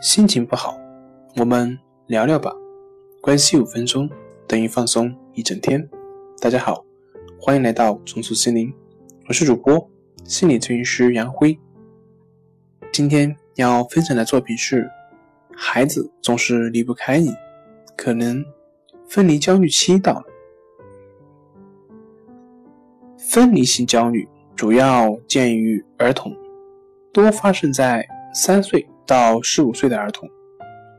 心情不好，我们聊聊吧。关系五分钟等于放松一整天。大家好，欢迎来到重塑心灵，我是主播心理咨询师杨辉。今天要分享的作品是：孩子总是离不开你，可能分离焦虑期到了。分离性焦虑主要见于儿童，多发生在三岁到十五岁的儿童，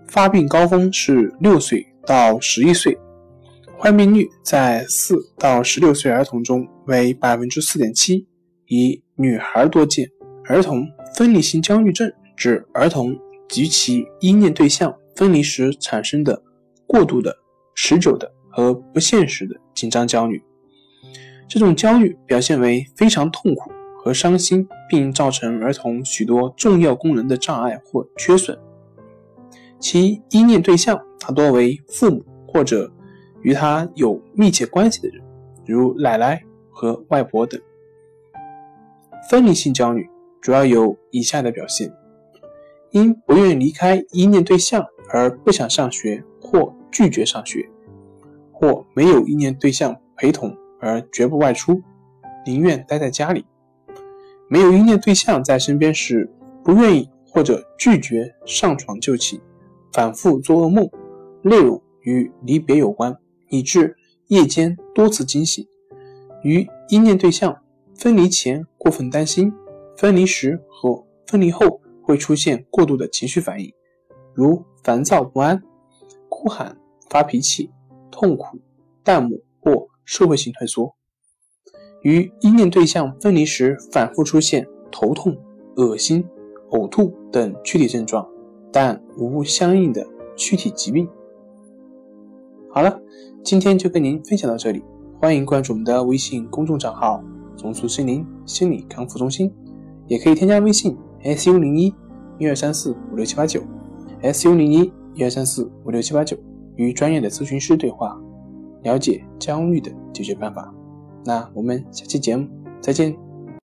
发病高峰是六岁到十一岁，患病率在四到十六岁儿童中为百分之四点七，以女孩多见。儿童分离性焦虑症指儿童及其依恋对象分离时产生的过度的、持久的和不现实的紧张焦虑。这种焦虑表现为非常痛苦和伤心，并造成儿童许多重要功能的障碍或缺损。其依恋对象大多为父母或者与他有密切关系的人，如奶奶和外婆等。分离性焦虑主要有以下的表现：因不愿离开依恋对象而不想上学或拒绝上学，或没有依恋对象陪同。而绝不外出，宁愿待在家里。没有依恋对象在身边时，不愿意或者拒绝上床就寝，反复做噩梦，内容与离别有关，以致夜间多次惊醒。与依恋对象分离前过分担心，分离时和分离后会出现过度的情绪反应，如烦躁不安、哭喊、发脾气、痛苦、淡漠或。社会性退缩，与依恋对象分离时反复出现头痛、恶心、呕吐等躯体症状，但无相应的躯体疾病。好了，今天就跟您分享到这里，欢迎关注我们的微信公众账号“重塑心灵心理康复中心”，也可以添加微信 “su 零一一二三四五六七八九 ”，“su 零一一二三四五六七八九”，与专业的咨询师对话。了解焦虑的解决办法，那我们下期节目再见。